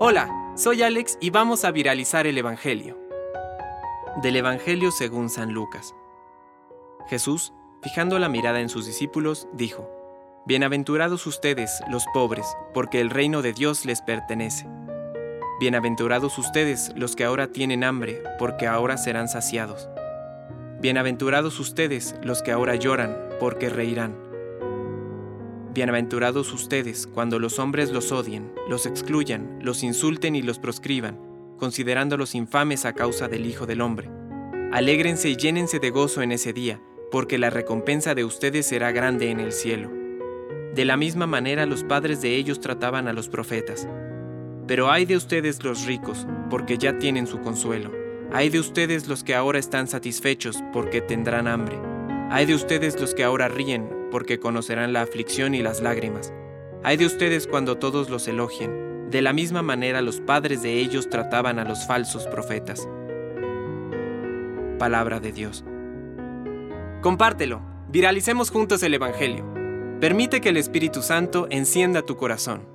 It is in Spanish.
Hola, soy Alex y vamos a viralizar el Evangelio. Del Evangelio según San Lucas. Jesús, fijando la mirada en sus discípulos, dijo, Bienaventurados ustedes, los pobres, porque el reino de Dios les pertenece. Bienaventurados ustedes, los que ahora tienen hambre, porque ahora serán saciados. Bienaventurados ustedes, los que ahora lloran, porque reirán. Bienaventurados ustedes cuando los hombres los odien, los excluyan, los insulten y los proscriban, considerándolos infames a causa del Hijo del Hombre. Alégrense y llénense de gozo en ese día, porque la recompensa de ustedes será grande en el cielo. De la misma manera los padres de ellos trataban a los profetas. Pero hay de ustedes los ricos, porque ya tienen su consuelo. Hay de ustedes los que ahora están satisfechos, porque tendrán hambre. Hay de ustedes los que ahora ríen, porque conocerán la aflicción y las lágrimas. Hay de ustedes cuando todos los elogien. De la misma manera los padres de ellos trataban a los falsos profetas. Palabra de Dios. Compártelo. Viralicemos juntos el Evangelio. Permite que el Espíritu Santo encienda tu corazón.